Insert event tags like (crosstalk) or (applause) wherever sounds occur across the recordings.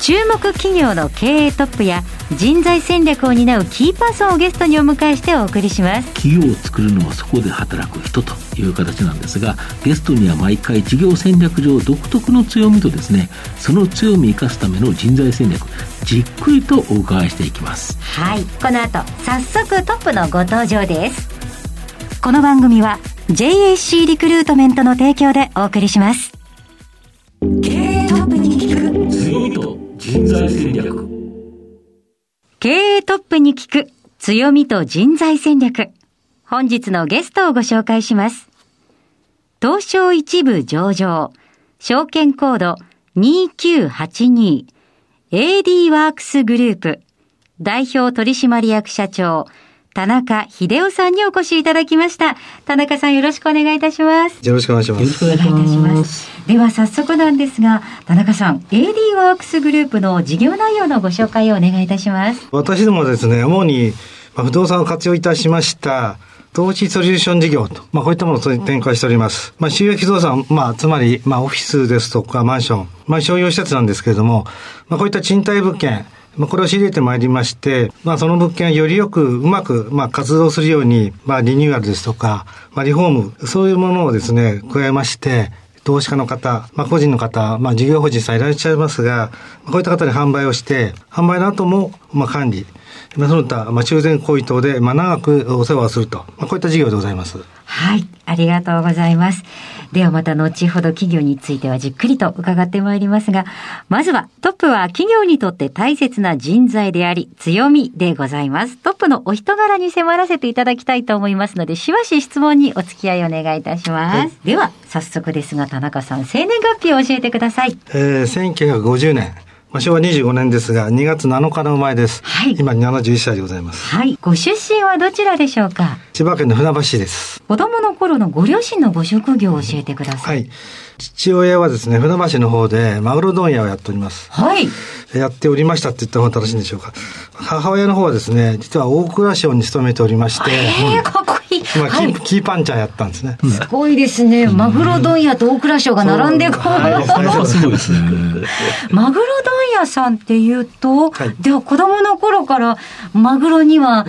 注目企業の経営トップや人材戦略を担うキーパーソンをゲストにお迎えしてお送りします。企業を作るのはそこで働く人という形なんですがゲストには毎回事業戦略上独特の強みとですねその強みを生かすための人材戦略じっくりとお伺いしていきます。はいこの後早速トップのご登場です。この番組は JAC リクルートメントの提供でお送りします。経営トップに聞く人材戦略経営トップに聞く強みと人材戦略。本日のゲストをご紹介します。東証一部上場、証券コード2982、AD ワークスグループ、代表取締役社長、田中秀夫さんにお越しいただきました。田中さんよろしくお願いいたします。よろしくお願いしまよろしす。くお願いしますお願いいたしますでは早速なんですが、田中さん、AD ワークスグループの事業内容のご紹介をお願いいたします。私どもはですね、主にまあ不動産を活用いたしました、投資ソリューション事業と、まあこういったものを展開しております。まあ収益不動産、まあつまり、まあオフィスですとかマンション、まあ商業施設なんですけれども、まあこういった賃貸物件、まあ、これを仕入れてまいりまして、まあ、その物件をよりよくうまく、まあ、活動するように、まあ、リニューアルですとか、まあ、リフォーム、そういうものをですね、加えまして、投資家の方、まあ、個人の方、まあ、事業法人さんいらっしゃいますが、こういった方に販売をして、販売の後も、まあ、管理、まあ、その他、まあ、修繕行為等で、まあ、長くお世話をすると、まあ、こういった事業でございます。はい、ありがとうございます。ではまた後ほど企業についてはじっくりと伺ってまいりますが、まずはトップは企業にとって大切な人材であり強みでございます。トップのお人柄に迫らせていただきたいと思いますので、しばし質問にお付き合いお願いいたします。はいでは早速ですが田中さん、生年月日を教えてください。えー、1950年、まあ、昭和25年ですが、2月7日の生まれです。はい今71歳でございます。はい、ご出身はどちらでしょうか？千葉県の船橋市です。子供の頃のご両親のご職業を教えてくださ。はいい。父親はですね、船橋の方でマグロ問屋をやっております。はい。やっておりましたって言った方が正しいんでしょうか。母親の方はですね、実は大蔵省に勤めておりまして、えー、かっこいい。まあ、キはい。ーキーパンチャーやったんですね。すごいですね。マグロ問屋と大蔵省が並んでこう、はい。なかなかすごいですね。マグロ問屋さんっていうと、はい。では子供の頃からマグロには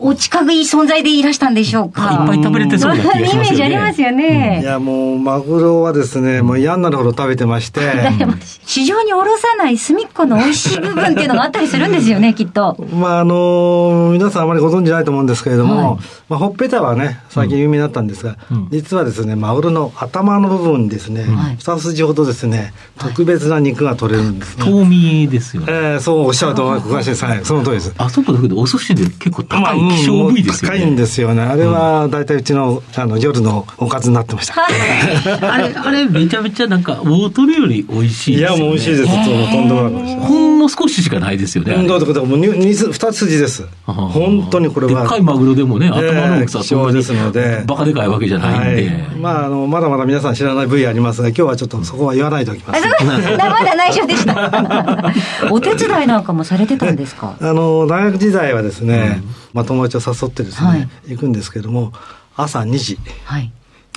お近い存在でいらしたんでしょうか。いっぱい食べれてそうな気がしますよね。イメージありますよね。いや、もう、マグロはですね、もう嫌になるほど食べてまして、(laughs) 市場におろさない隅っこの美味しい部分っていうのがあったりするんですよね、きっと。まあ、あの皆さんあまりご存知ないと思うんですけれども、はいまあ、ほっぺたはね、最近有名になったんですが、うん実はですね、マグロの頭の部分にですね、はい二筋ほどですね、特別な肉が取れるんですね。遠見ですよねえーそうおっしゃると思います。はい、その通りです。あそこだけどお寿司で結構高いうん希少部位ですよね、高いんですよね。あれは大体うちのあの夜のおかずになってました。あれあれめちゃめちゃなんか大トロより美味しいいや、ですよねもう美味しいです。とんでもなく美味しいです。ほんの少ししかないですよねどういうことか、もう二二つ二筋です。本当にこれは。でっかいマグロでもね頭の大きさはそんなにえー希少ですのでバカでかいわけじゃないんで、はい、まあ、あの、まだまだ皆さん知らない部位ありますが、今日はちょっとそこは言わないでおきます。(laughs) まだ内緒でした。お手伝いなんかもされてたんですか？(laughs) あの、大学時代はですね、まあ、友達を誘ってですね、はい行くんですけども、朝2時はい。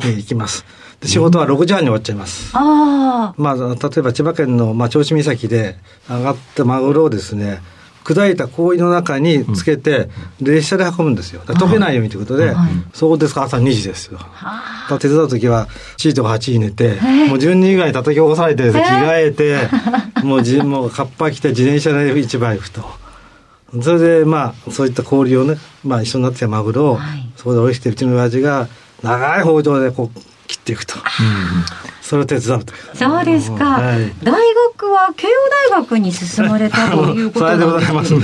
に行きます。で仕事は6時半に終わっちゃいます。あまあ、例えば千葉県の、まあ、銚子岬で上がったマグロをですね、砕いた氷の中につけて、列車で運ぶんですよ。溶けないようにということで、はいそうですか、朝2時ですよ。あ。だから手伝う時は7時とか8時に寝て、ーもう12時ぐらいに叩き起こされて、着替えて、(laughs) もうじもうカッパ着て自転車で市場行くと。それでまあそういった氷をね、まあ一緒になってたマグロを、はいそこでおろしてうちの親父が長い包丁でこう切っていくと。それを手伝うという。そうですか、はい。大学は慶応大学に進まれたということなんですけど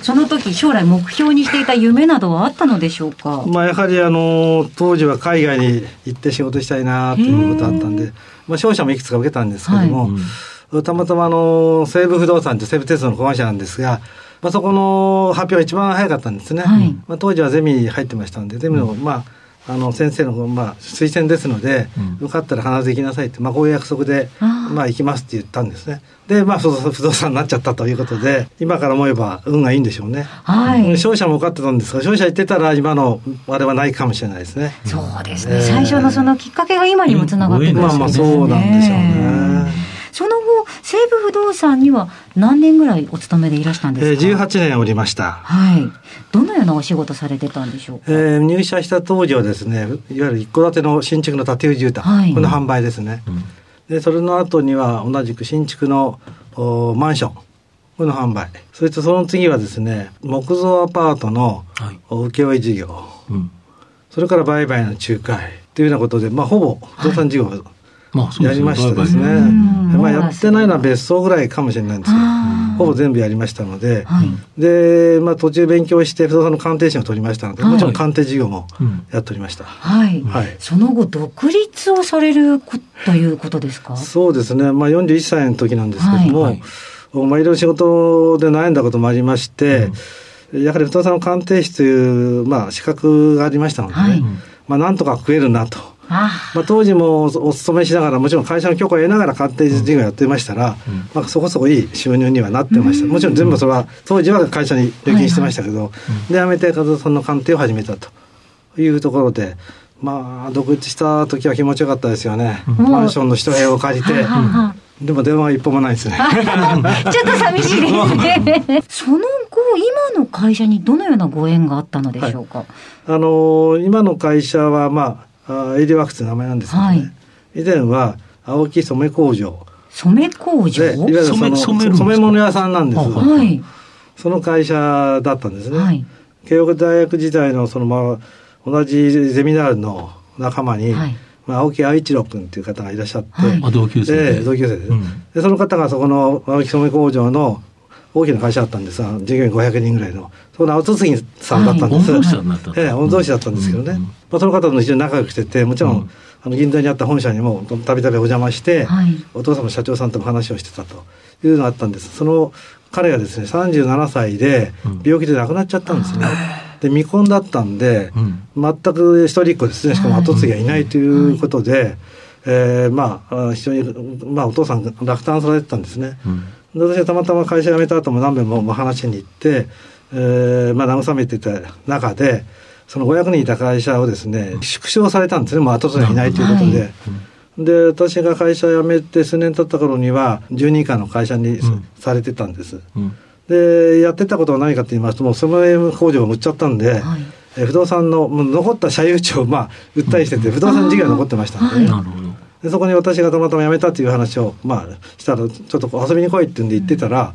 その時将来目標にしていた夢などはあったのでしょうか？まあやはりあの当時は海外に行って仕事したいなということだったんで、まあ商社もいくつか受けたんですけども、たまたまあの西武不動産って西武鉄道の子会社なんですが、ままあ、そこの発表が一番早かったんですね。はい。まあ、当時はゼミに入ってましたので、ゼミの、まあ、あの先生の、まあ、推薦ですので、うんよかったら必ず行きなさいって、まあ、こういう約束で、まあ、行きますって言ったんですね。で、まあ、不動産 (laughs) 不動産になっちゃったということで、今から思えば運がいいんでしょうね。はい。勝者も受かってたんですが、勝者行ってたら今のあれはないかもしれないですね。そうですね。えー最初のそのきっかけが今にもつながってくるんですまあまあそうなんでしょうね。その後、西武不動産には何年ぐらいお勤めでいらしたんえですか、ー、18年おりました。はい。どのようなお仕事されてたんでしょうか、えー入社した当時はですね、いわゆる一戸建ての新築の建て売り住宅、はいこの販売ですね。うんで、それの後には同じく新築のおマンション、この販売。そしてその次はですね、木造アパートの請負事業、うんそれから売買の仲介というようなことで、まあほぼ不動産事業をまあやりましたですね。まあやってないのは別荘ぐらいかもしれないんですけど、ほぼ全部やりましたので、はい。で、まあ途中勉強して不動産の鑑定士を取りましたので、はい。もちろん鑑定事業もうんやっておりました。はい。はい。その後、独立をされるこということですか？そうですね、まあ、41歳の時なんですけども、はい。いまあ、いろいろ仕事で悩んだこともありまして、やはり不動産の鑑定士という、まあ、資格がありましたのでまあ、なんとか食えるなと。あまあ、当時もお勤めしながら、もちろん会社の許可を得ながら鑑定事業やってましたら、うんまあ、そこそこいい収入にはなってました。もちろん全部それは、当時は会社に預金してましたけど、で、辞めて不動産の鑑定を始めたというところで、まあ、独立した時は気持ちよかったですよね。んマンションの一部屋を借りて、はははでも電話は一本もないですね。ちょっと寂しいですね。(laughs) その後、今の会社にどのようなご縁があったのでしょうか？あのー今の会社は、まあ、あエイディワークスという名前なんですけどね、はい。以前は青木染工場。染め工場？で、いわゆるその染物屋さんなんです。ははい。その会社だったんですね。はい。慶応大学時代のその、まあ、同じゼミナールの仲間に、はい。まあ、青木愛一郎君っていう方がいらっしゃって、はい。あ同級生でええ同級生で,、うん。でその方がそこの青木染工場の大きな会社だったんです。が従業員500人ぐらいの。そこの後継ぎさんだったんです、ええ御曹司だったんですけどね、うんうんまあ、その方と非常に仲良くしててもちろん、うん。あの銀座にあった本社にもたびたびお邪魔して、はい。お父さんの社長さんとも話をしてたと。いうのがあったんです。その彼がですね37歳でうん。病気で亡くなっちゃったんですね、で未婚だったんで、うん。全く一人っ子ですね。しかも後継ぎがいないということで、えーまああ非常に、まあ、お父さんが落胆されてたんですね、うん。で私はたまたま会社辞めた後も何べんも話に行って、えーまあ、慰めてた中でその500人いた会社をですね縮小されたんですね。もう後継いないということで。で私が会社辞めて数年経った頃には10人以下の会社にうん。されてたんです。うん。でやってたことは何かと言いますともうその工場を売っちゃったんで、はい。えー不動産のもう残った社有地をまあ売ったりしてて不動産事業が残ってましたんで,、はいなるほどでそこに私がたまたま辞めたっていう話をまあしたらちょっと遊びに来いって言うんで言ってたら、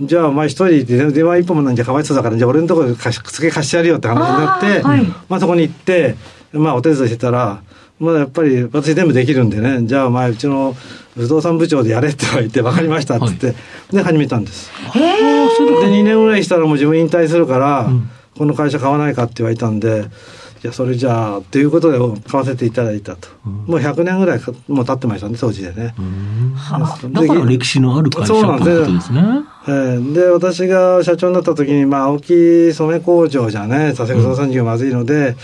じゃあお前一人で電話一本もないんじゃかわいそうだからじゃあ俺のところで貸し付け貸してやるよって話になってあーはいまあそこに行ってまあお手伝いしてたらまあやっぱり私全部できるんでねじゃあお前うちの不動産部長でやれって言われて分かりましたっつって、で始めたんです。へえ。で2年ぐらいしたらもう自分引退するから、うんこの会社買わないかって言われたんでいやそれじゃあっていうことで買わせていただいたと、うん。もう100年ぐらいかもう経ってましたね当時でね、うん。はあ。だから歴史のある会社そうなんです。ということですね。えーで私が社長になった時に、まあ、青木染工場じゃねさすが不動産事業まずいので、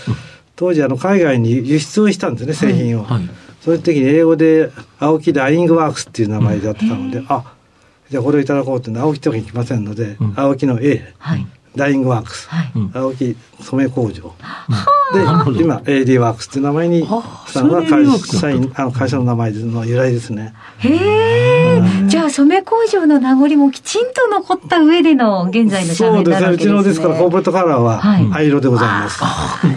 当時あの海外に輸出をしたんですね製品を、はい。そういう時に英語で青木ダイイングワークスっていう名前でやってたので、あじゃあこれをいただこうって青木ってわけにいきませんので、うん。青木の A はい。ダイイングワークス、はい。うん。青木染工場。なるほど。で今 AD ワークスっていう名前にしたのが会社員あの会社の名前の由来ですね。へえ。じゃあ、染め工場の名残もきちんと残った上での現在の社名にそうですね。うなるわけです。ね。ちのですからコーポレートカラーははい。灰色でございます、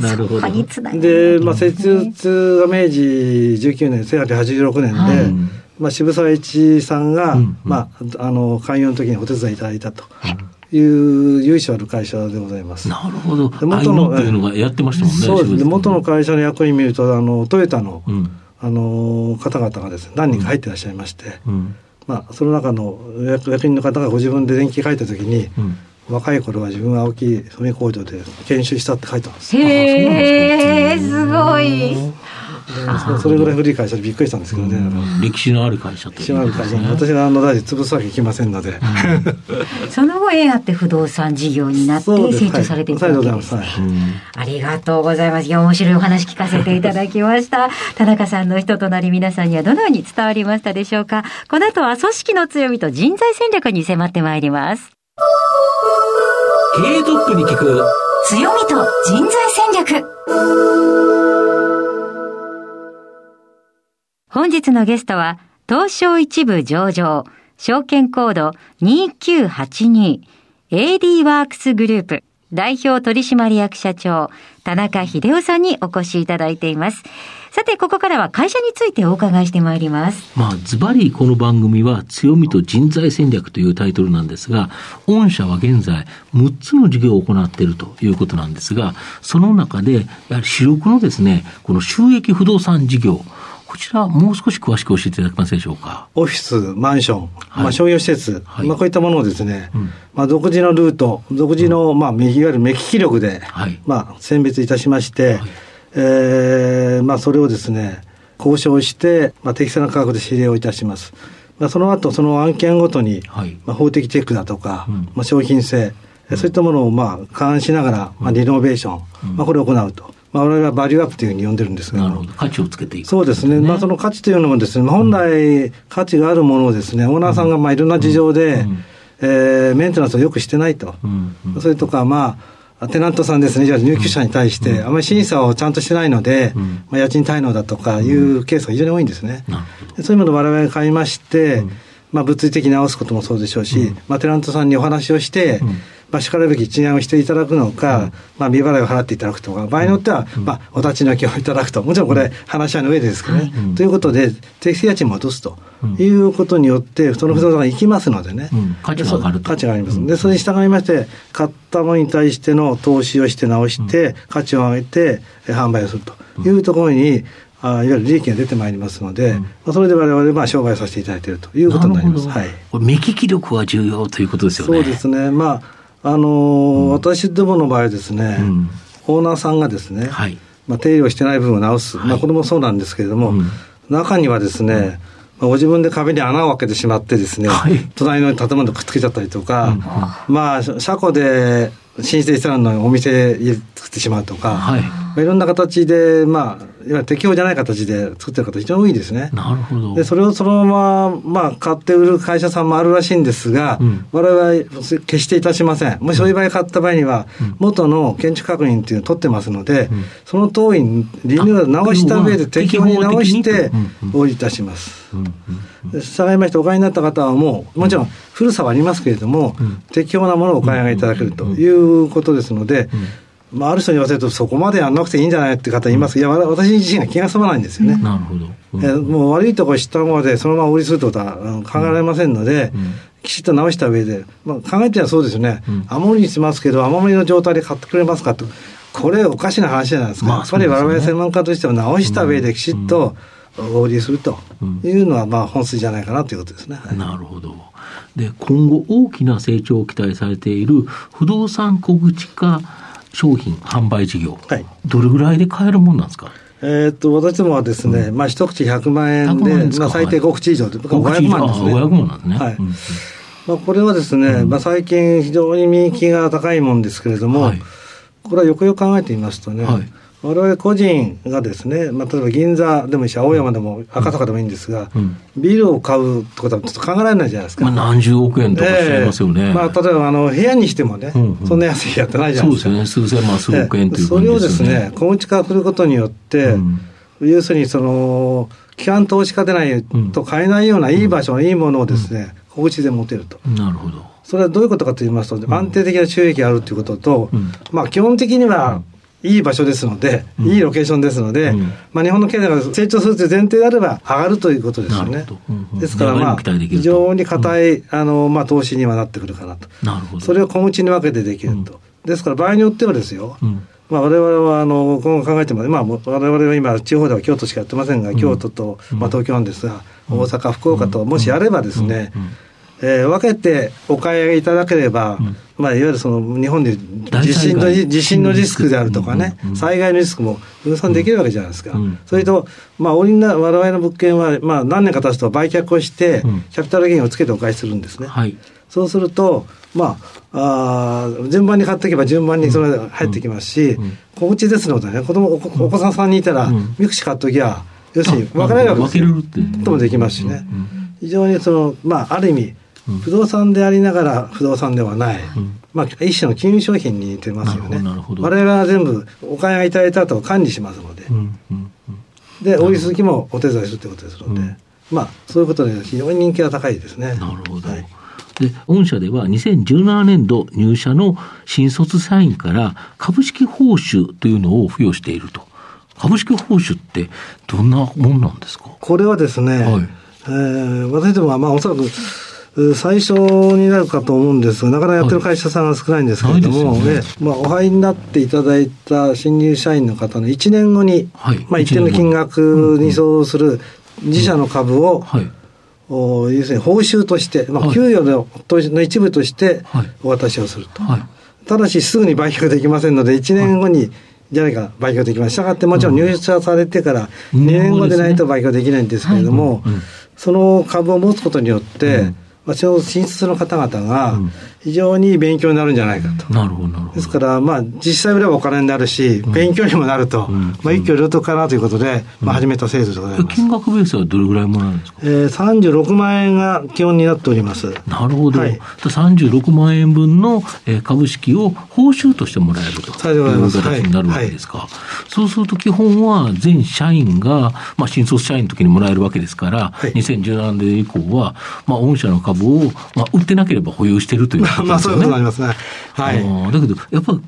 なるほど。で、まあ、設立が明治19年1886年で、はい。まあ、渋沢栄一さんが、うんまあ、あの開業の時にお手伝いいただいたという由緒ある会社でございます。なるほど。で元のっていうのがやってましたもんね。そうですね元の会社の役員見るとあのトヨタの、うん。あの方々がですね何人か入ってらっしゃいまして、うん。まあ、その中の役役員の方がご自分で電気書いた時に、うん。若い頃は自分は青木染工場で研修したって書いてます。へえ、すごい。それぐらい古い会社でびっくりしたんですけどね。歴史のある会社と、歴史のある会社。私があの大臣潰すわけいきませんので。(laughs) その後、縁あって不動産事業になって成長されていったわけです。ありがとうございます。いや、面白いお話聞かせていただきました。(laughs) 田中さんの人となり皆さんにはどのように伝わりましたでしょうか。この後は組織の強みと人材戦略に迫ってまいります。経営トップに聞く強みと人材戦略本日のゲストは東証一部上場証券コード2982 AD ワークスグループ代表取締役社長田中秀夫さんにお越しいただいています。さて、ここからは会社についてお伺いしてまいります。まあ、ズバリこの番組は強みと人材戦略というタイトルなんですが、御社は現在6つの事業を行っているということなんですが、その中で、やはり主力のですね、この収益不動産事業、こちら、もう少し詳しく教えていただけますでしょうか？オフィス、マンション、はい、まあ、商業施設、はい、まあ、こういったものをですね、うん、まあ、独自のルート、独自の、まあ、いわゆる目利き力で、はい、まあ、選別いたしまして、はい、えー、まあ、それをですね、交渉して、まあ、適正な価格で指令をいたします。まあ、その後、その案件ごとに、はい、まあ、法的チェックだとか、うん、まあ、商品性、うん、そういったものを、まあ、勘案しながら、まあ、リノベーション、うん、まあ、これを行うと。まあ、我々はバリューアップというふうに呼んでるんですが。なるほど。価値をつけていく、そうですね。まあ、その価値というのもですね、本来価値があるものをですね、オーナーさんがまあいろんな事情で、えー、メンテナンスをよくしてないと。それとか、まあ、テナントさんですね、じゃあ入居者に対して、あまり審査をちゃんとしてないので、まあ、家賃滞納だとかいうケースが非常に多いんですね。そういうものを我々が買いまして、まあ、物理的に直すこともそうでしょうし、まあ、テナントさんにお話をして、まあ、しかるべき賃上げをしていただくのか、うん、まあ、未払いを払っていただくとか、場合によっては、まあ、お立ち退きをいただくと、もちろんこれ、話し合いの上でですけどね、ということで、適正家賃も落とすということによって、その不動産が行きますのでね、価値が上がる価値があります。で、それに従いまして、買ったものに対しての投資をして直して、価値を上げて、販売をするというところに、あいわゆる利益が出てまいりますので、うん、まあ、それで我々まあ商売させていただいているということになります。はい、これ目利き力は重要ということですよね。そうですね。まああのーうん、私どもの場合ですね、うん、オーナーさんがですね、はい、まあ、手入れをしてない部分を直す、はい、まあ、これもそうなんですけれども、うん、中にはですね、まあ、ご自分で壁に穴を開けてしまってですね、はい、隣の建物くっつけちゃったりとか、まあ、車庫で申請したのにお店作ってしまうとか、はい。まあ、いろんな形で、まあ、いわゆる適用じゃない形で作ってる方非常に多いですね。なるほど。で、それをそのまま、まあ、買って売る会社さんもあるらしいんですが、うん、我々は決していたしません。もしそういう場合買った場合には、うん、元の建築確認っていうのを取ってますので、うん、その通りにリニューアル直した上で適用に直しておいたします。従いましてお買いになった方はもう、もちろん古さはありますけれども、適用なものをお買い上げいただけるということですので、まあ、ある人に言わせると、そこまでやんなくていいんじゃないって方います、いや、私自身が気が済まないんですよね。なるほど。うん、もう悪いところ知ったままで、そのまま売りするってことは考えられませんので、きちっと直した上で、まあ、考えてはそうですよね、雨漏りにしますけど、雨漏りの状態で買ってくれますかと、これ、おかしな話じゃないですか、まあ、やっぱり我々専門家としては直した上できちっと、合流すると。いうのは、まあ、本筋じゃないかなということですね。なるほど。で、今後大きな成長を期待されている不動産小口化商品販売事業、はい、どれぐらいで買えるもんなんですか？えっと私どもはですね、うん、まあ一口100万円で、まあ、最低5口以上で、500万ですね。500万なんですね。はい。まあ、これはですね、うん、まあ、最近非常に人気が高いもんですけれども、はい、これはよくよく考えてみますとね、はい我々個人がですね、まあ、例えば銀座でもいいし、青山でも赤坂でもいいんですが、うん、ビルを買うってことはちょっと考えられないじゃないですか。まあ、何十億円とかしちゃいますよね。えー、まあ、例えばあの部屋にしてもね、うんうん、そんな安いやってないじゃないですか。そうですね、数千万、数億円という、ね、それをですね、小口化することによって、うん、要するにその、基幹投資家でないと買えないようないい場所、いいものをですね、小口で持てると。なるほど。それはどういうことかと言いますと、安定的な収益があるということと、まあ基本的には、いい場所ですので、うん、いいロケーションですので、うん、まあ、日本の経済が成長するという前提であれば上がるということですよね。うんうん、ですから、まあ、非常に硬い、あの、まあ、投資にはなってくるかなと。なるほど。それを小口に分けてできると。ですから、場合によってはですよ、まあ、我々はあの今後考えても、まあ、我々は今、地方では京都しかやってませんが、京都と、まあ、東京なんですが、大阪、福岡と、もしあればですね、えー、分けてお買い上げいただければ、うん、まあ、いわゆるその日本で地震の地震のリスクであるとかね、うんうん、災害のリスクも分散できるわけじゃないですか。うん、それと、まあ、我々の物件は、まあ、何年か経つと売却をして、キャピタルゲインをつけてお返しするんですね。はい、そうすると、まあ、あ順番に買っていけば順番にそれ入ってきますし、小口ですのでね、子供おお子さんさんにいたら、ミクシ買っときゃ、要するに分からないわけですよ。ともできますしね。非常にその、まあ、ある意味、不動産でありながら不動産ではない、まあ、一種の金融商品に似てますよね。我々は全部お金がいただいた後管理しますので、で、大り続きもお手伝いするということで。すので、まあ、そういうことで非常に人気が高いですね。なるほど。はい。で、御社では2017年度入社の新卒社員から株式報酬というのを付与していると。株式報酬ってどんなもんなんですか？これはですね、はい、えー、私どもはまあおそらく最初になるかと思うんですが、なかなかやってる会社さんが少ないんですけれども、はいね。まあ、お入りになっていただいた新入社員の方の1年後に、はい、まあ、一定の金額に相当する自社の株を、はい。お要するに報酬として、まあ、給与の,、の一部としてお渡しをすると、はい、ただしすぐに売却できませんので1年後に、じゃないか売却できますしたがってもちろん入社されてから2年後でないと売却できないんですけれども、その株を持つことによって、まあ、その進出の方々が非常に勉強になるんじゃないかと。なるほど、なるほど。ですから、まあ、実際売ればお金になるし、勉強にもなると、まあ、一挙両得かなということで、まあ、始めた制度でございます。金額ベースはどれぐらいもらえるんですか？えー、36万円が基本になっております。なるほど。はい、36万円分の株式を報酬としてもらえるという形になるわけですか。はいはい、そうすると基本は全社員が、まあ、新卒社員の時にもらえるわけですから、はい、2017年以降は、まあ、御社の株を、まあ、売ってなければ保有しているという。(laughs) まあ、そういうことになりますね。はい。だけど、やっぱり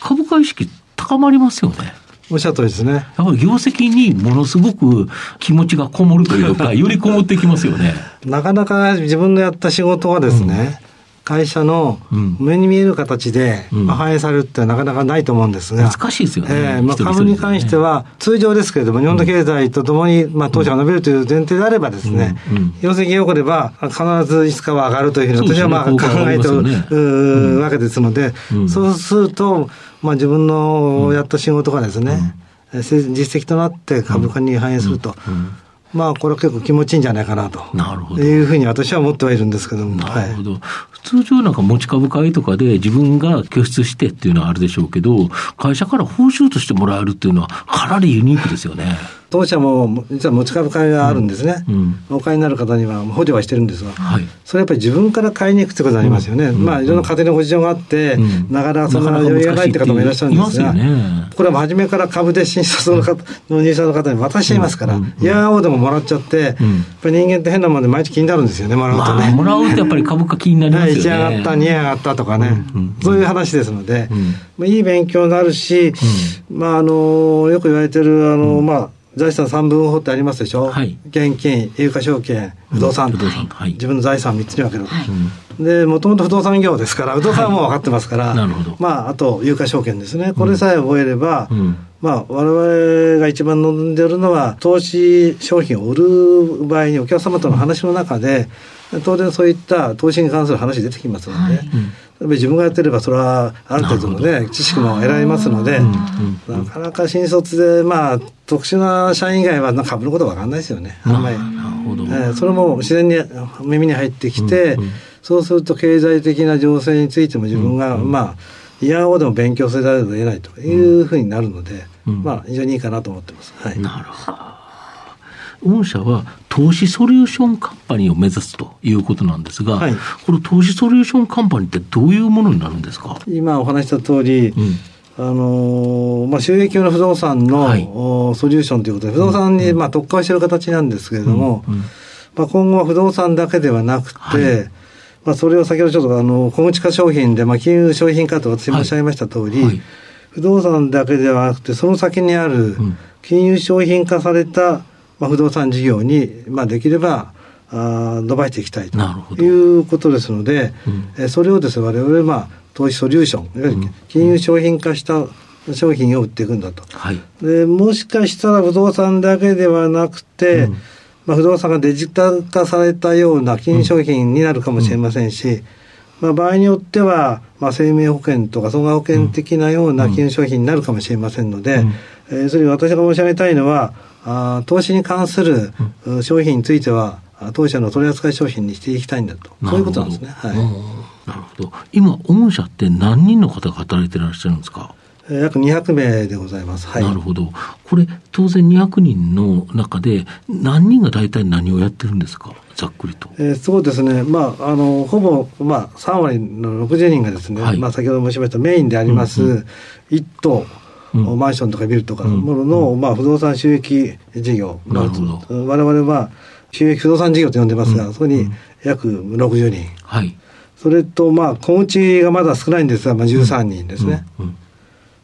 株価意識高まりますよね。おっしゃる通りですね。やっぱり業績にものすごく気持ちがこもるというか、(laughs) よりこもってきますよね。なかなか自分のやった仕事はですね、会社の目に見える形で反映されるってなかなかないと思うんですが、難しいですよね。えー、まあ、株に関しては、通常ですけれども、日本の経済とともに、まあ、当社が伸びるという前提であればですね、業績が良ければ、必ずいつかは上がるというふうに、私はまあ考えてるわけですので、そうすると、まあ、自分のやった仕事がですね、実績となって株価に反映すると。まあ、これは結構気持ちいいんじゃないかなと。なるほど。いうふうに私は思ってはいるんですけども。なるほど。はい、通常なんか持ち株会とかで自分が拠出してっていうのはあるでしょうけど、会社から報酬としてもらえるっていうのはかなりユニークですよね。当社も実は持ち株会があるんですね、うん。うん、お買いになる方には補助はしてるんですが、はい、それやっぱり自分から買いに行くってことになりますよね、うん、まあいろんな家庭のご事情があって、なかなかそんな余裕がないって方もいらっしゃるんですが、ね、これは初めから株で新卒の方の入社の方に渡していますから、いやおでももらっちゃって、やっぱり人間って変なもんで毎日気になるんですよね、もらうとね。まあ、もらうとやっぱり株価気になりますよね。1上がった、2上がったとかね、そういう話ですので、まあ、いい勉強になるし、まああのよく言われてるあの、まあ財産三分法ってありますでしょ、はい、現金、有価証券、不動産、うん、はい、自分の財産を3つに分ける、はい、で、もともと不動産業ですから、不動産も分かってますから、はい、まあ、あと有価証券ですね、これさえ覚えれば、うん、まあ、我々が一番望んでるのは、投資商品を売る場合にお客様との話の中で、当然そういった投資に関する話出てきますので、自分がやってればそれはある程度のね知識も得られますので、なかなか新卒でまあ特殊な社員以外は株のこと分かんないですよね。あんまり。えー、それも自然に耳に入ってきて、うんうん、そうすると経済的な情勢についても自分が、まあいやおでも勉強せざるを得ないというふうになるので、まあ非常にいいかなと思ってます。はい、なるほど。御社は投資ソリューションカンパニーを目指すということなんですが、はい、この投資ソリューションカンパニーってどういうものになるんですか？今お話した通り、うん。あのまあ、収益用の不動産の、はい、ソリューションということで、不動産に、まあ、特化している形なんですけれども、うんうん、まあ、今後は不動産だけではなくて、はい、まあ、それを先ほどちょっとあの小口化商品で、まあ、金融商品化と私申し上げました通り、はい、不動産だけではなくて、その先にある金融商品化された、まあ、不動産事業に、まあ、できればあ伸ばしていきたいということですので、うん、それをですね我々まあ投資ソリューションいわゆる金融商品化した商品を売っていくんだと、はい、でもしかしたら不動産だけではなくて、うん、まあ、不動産がデジタル化されたような金融商品になるかもしれませんし、まあ、場合によっては、まあ、生命保険とか損害保険的なような金融商品になるかもしれませんので、えー、それ私が申し上げたいのは、あ投資に関する商品については、当社の取扱い商品にしていきたいんだと、そういうことなんですね。はい、なるほど。今、御社って何人の方が働いてらっしゃるんですか？約200名でございます。はい、なるほど。これ、当然200人の中で、何人が大体何をやってるんですか？ざっくりと。えー、そうですね。まあ、あの、ほぼ、まあ、3割の60人がですね、はい、まあ、先ほど申しましたメインであります、うんうん、一棟、マンションとかビルとかのものの、うん、まあ、不動産収益事業。なるほど。我々は、収益不動産事業と呼んでますが、そこに約60人。はい。それと、まあ、小内がまだ少ないんですが、まあ、13人ですね。うん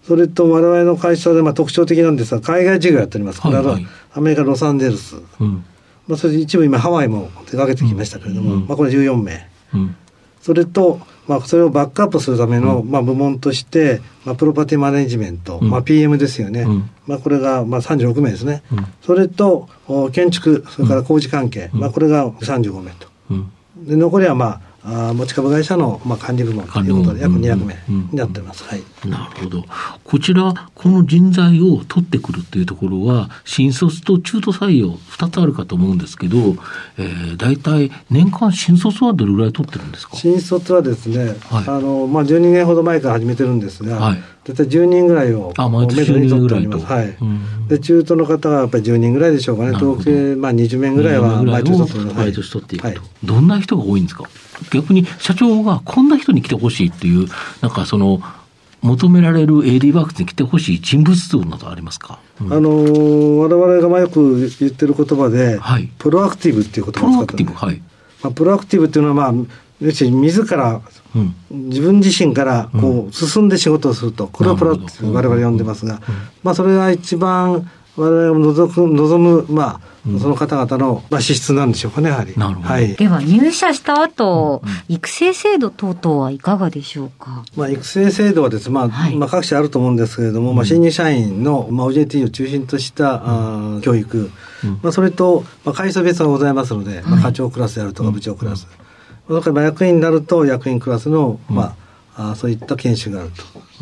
それと我々の会社でまあ特徴的なんですが、海外事業やっております。これはアメリカ・ロサンゼルス。うん、まあ、それ一部今ハワイも手掛けてきましたけれども、うん、まあ、これ14名。うん、それと、まあ、それをバックアップするための、まあ、部門として、まあ、プロパティマネジメント、まあ、PM ですよね。まあ、これが、まあ、36名ですね。それと、建築、それから工事関係、まあ、これが35名と。で、残りは、まあ、あ持ち株会社の、まあ、管理部門ということで、約200名になってます、はい、なるほど、こちら、この人材を取ってくるというところは、新卒と中途採用、2つあるかと思うんですけど、えー、大体、年間、新卒はどれぐらい取ってるんですか？新卒はですね、はい、あのまあ、12年ほど前から始めてるんですが、はい、大体10人ぐらいをあ毎年10人ぐらいと、はい、で中途の方はやっぱり10人ぐらいでしょうかね、統計、まあ、20名ぐらいは毎年取っていくと、どんな人が多いんですか？逆に社長がこんな人に来てほしいっていう、なんかその、求められる AD ワークスに来てほしい人物像などありますか、うん、あのわれわれがよく言ってる言葉で、はい、プロアクティブっていう言葉を使ってる、はい。まあ、プロアクティブっていうのは、まあ、要するに自ら、うん、自分自身からこう進んで仕事をすると、これをプロアクティブ、われわれ呼んでますが、まあ、それが一番我々を望む、望むまあ、その方々の、まあ、資質なんでしょうかね、やはり。なるほど。はい、では、入社した後、育成制度等々はいかがでしょうか？まあ、育成制度はですね、まあ、はい、まあ、各社あると思うんですけれども、まあ、新入社員の、まあ、OJT を中心とした、あ教育、まあ、それと、まあ、会社別がございますので、まあ、課長クラスであるとか、部長クラス。だから、役員になると、役員クラスの、まあ、あそういった研修がある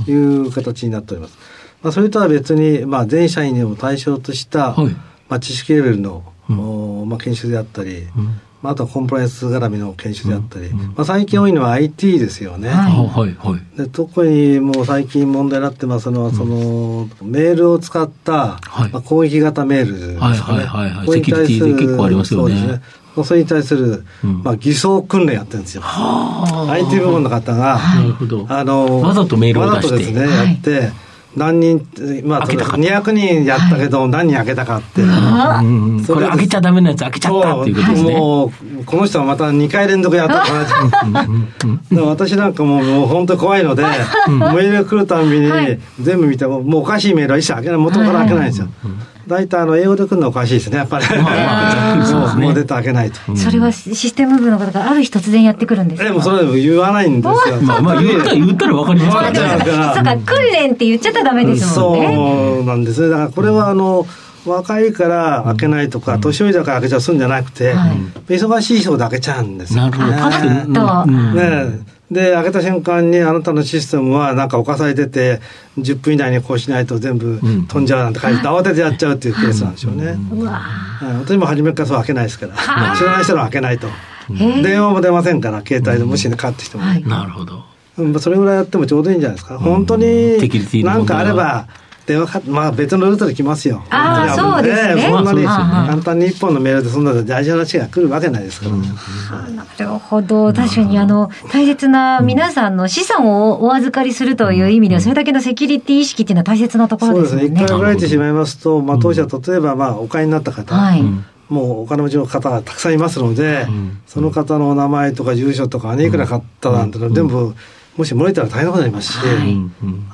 という形になっております。まあ、それとは別に、まあ、全社員にも対象とした、はいまあ、知識レベルの、うん、まあ、研修であったり、うんまあ、あとはコンプライアンス絡みの研修であったり、うん、まあ、最近多いのは IT ですよね。はいはい、で特にもう最近問題になってますのは、その、メールを使った、はい、まあ、攻撃型メールですかね。はいはいはい、はい。セキュリティで結構ありますよね。そうですね。それに対する、まあ、偽装訓練やってるんですよ。IT 部門の方が、あの、わざとメールを出して。わざとですね、やって、何人、まあ、200人やったけど、何人開けたかって。これ開けちゃダメなやつ開けちゃったっていうことですね。もう、この人はまた2回連続やったと同じ。私なんかもう、もう本当怖いので、メール来るたびに、全部見ても、もうおかしいメールは一切開けない、元から開けないんですよ。大体あの英語で来るのおかしいですね、やっぱり。もう出て開けないと。それはシステム部の方がある日突然やってくるんですか？でもそれ言わないんですよ。(laughs) まあまあ言ったら言ったら分かりますからね。そうか、訓練って言っちゃったらダメですもんね。そうなんですね。だからこれはあの、若いから開けないとか、年寄りだから開けちゃうすんじゃなくて、忙しい人で開けちゃうんですよ、ね。なるほど。ねで、開けた瞬間にあなたのシステムはなんか犯されてて、10分以内にこうしないと全部飛んじゃうなんて書いて、(laughs) 慌ててやっちゃうっていうケースなんでしょうね。うわ。私も初めからそう開けないですから、知らない人は開けないと。電話も出ませんから、携帯で無視でかってしても。なるほど。それぐらいやってもちょうどいいんじゃないですか。本当に、なんかあれば、電話か、まあ別のルートで来ますよ。ああ、そうですね。そんなに簡単に一本のメールでそんな大事な話が来るわけないですから、ねなるほど。確かにあの、大切な皆さんの資産をお預かりするという意味では、それだけのセキュリティ意識っていうのは大切なところですね。そうですね。一回売られてしまいますと、まあ当社例えばまあお買いになった方、はいもうお金持ちの方がたくさんいますので、その方のお名前とか住所とかね、いくら買ったなんての全部もし漏れたら大変なことになりますし、はい、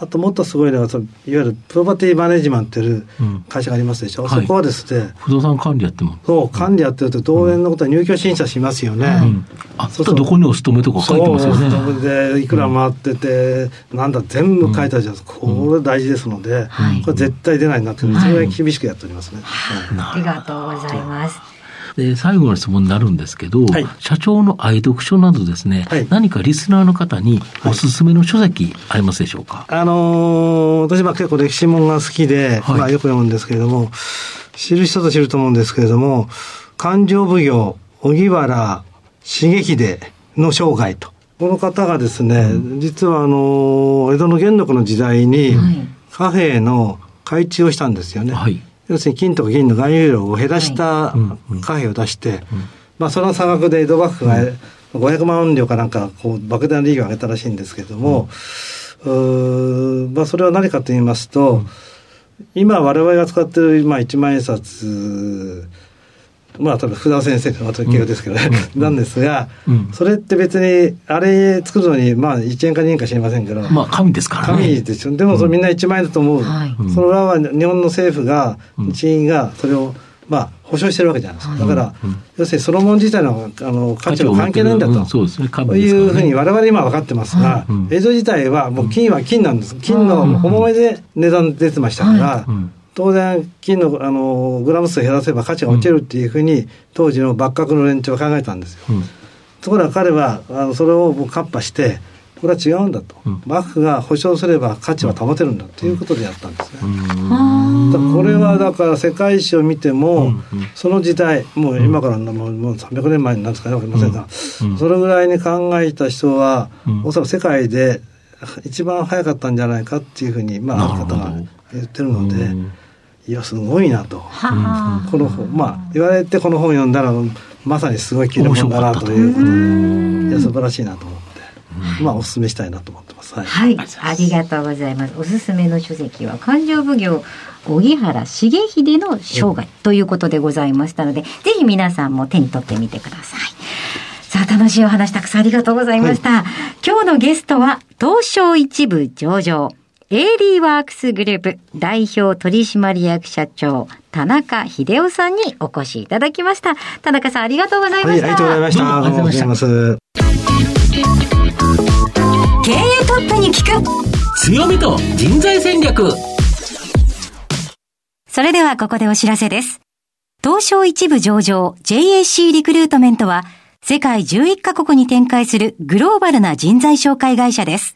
あともっとすごいのは、いわゆるプロパティマネジメントという会社がありますでしょ、うん、そこはですね、不動産管理やっても。そう、管理やってると、当然のことは入居審査しますよね。うん、あそうどこにお勤めとか書いてますよね。そうで、いくら回ってて、なんだ、全部書いてあるじゃん、これ大事ですので、これ絶対出ないなって、それぐらい厳しくやっておりますね。ありがとうございます。で、最後の質問になるんですけど、はい、社長の愛読書などですね、はい、何かリスナーの方におすすめの書籍ありますでしょうか、あのー、私は結構歴史もんが好きで、まあよく読むんですけれども、知る人ぞ知ると思うんですけれども、勘定奉行、荻原重秀の生涯と。この方がですね、うん、実はあの、江戸の元禄の時代に、貨幣の改鋳をしたんですよね。はい、要するに金とか銀の含有量を減らした貨幣を出して、まあその差額で江戸幕府が500万両かなんかこう莫大な利益を上げたらしいんですけれども、うん、まあそれは何かと言いますと、今我々が使ってる、まあ、一万円札まあ多分福田先生の時計ですけどね、うん、なんですが、うん、それって別にあれ作るのにまあ1円か2円か知りませんけど。まあ紙ですからね。紙ですよ。でもそれみんな1万円だと思う、うん、その裏は日本の政府が日銀がそれをまあ保証してるわけじゃないですか。だから、要するにそのもの自体のあの価値は関係ないんだと、そうですね、いうふうに我々今分かってますが、映像自体はもう金は金なんです。金の重めで値段出てましたから、当然、金のあのグラム数減らせば価値が落ちるっていうふうに、当時の幕閣の連中は考えたんですよ。うん、ところが彼はあのそれをカッパして、これは違うんだと、うん、幕府が保証すれば価値は保てるんだということでやったんですね。うん、これはだから世界史を見ても、うん、その時代もう今からもうもう300年前になんですかね分かりませんが、それぐらいに考えた人は、おそらく世界で一番早かったんじゃないかっていうふうに、まあ、ある方が言ってるので。いやすごいなと、この本まあ言われてこの本読んだらまさにすごい切れ者だなという。ことでいや素晴らしいなと思って、まあお勧めしたいなと思ってます。はい、はい、ありがとうございます。おすすめの書籍は勘定奉行荻原重秀の生涯ということでございましたので、ぜひ皆さんも手に取ってみてください。さあ、楽しいお話たくさんありがとうございました。はい、今日のゲストは、東証一部上場。エイリーワークスグループ代表取締役社長、田中秀夫さんにお越しいただきました。田中さんありがとうございました。はい、ありがとうございました。ありがとうございます。経営トップに聞く強みと人材戦略それではここでお知らせです。東証一部上場 JAC リクルートメントは世界11カ国に展開するグローバルな人材紹介会社です。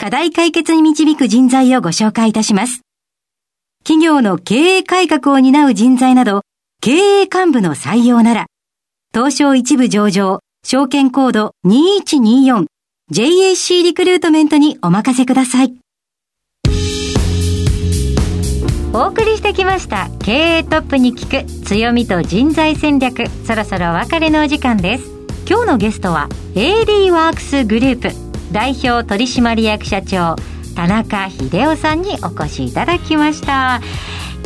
課題解決に導く人材をご紹介いたします。企業の経営改革を担う人材など、経営幹部の採用なら、東証一部上場、証券コード 2124JAC リクルートメントにお任せください。お送りしてきました経営トップに聞く強みと人材戦略そろそろお別れのお時間です今日のゲストは AD ワークスグループ代表取締役社長田中秀夫さんにお越しいただきました。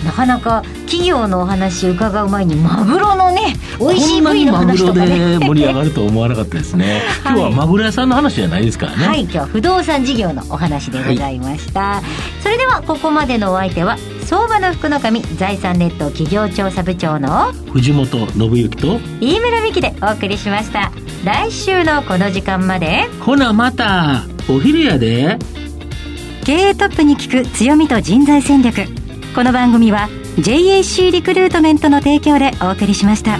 なかなか企業のお話伺う前にマグロのね美味しい部位の話とかね。盛り上がると思わなかったですね、(laughs) はい、今日はマグロ屋さんの話じゃないですからね。はい今日は不動産事業のお話でございました、はい、それではここまでのお相手は相場の福の神財産ネット企業調査部長の藤本信之と飯村美希でお送りしました。来週のこの時間まで。ほなまたお昼やで。経営トップに聞く強みと人材戦略。この番組は JAC リクルートメントの提供でお送りしました。